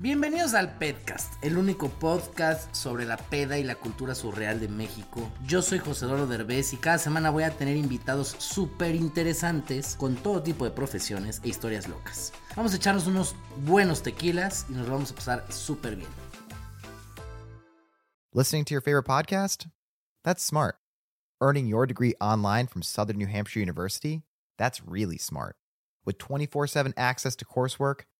Bienvenidos al Pedcast, el único podcast sobre la peda y la cultura surreal de México. Yo soy José Doro Derbez y cada semana voy a tener invitados súper interesantes con todo tipo de profesiones e historias locas. Vamos a echarnos unos buenos tequilas y nos vamos a pasar súper bien. Listening to your favorite podcast? That's smart. Earning your degree online from Southern New Hampshire University? That's really smart. With 24 7 access to coursework,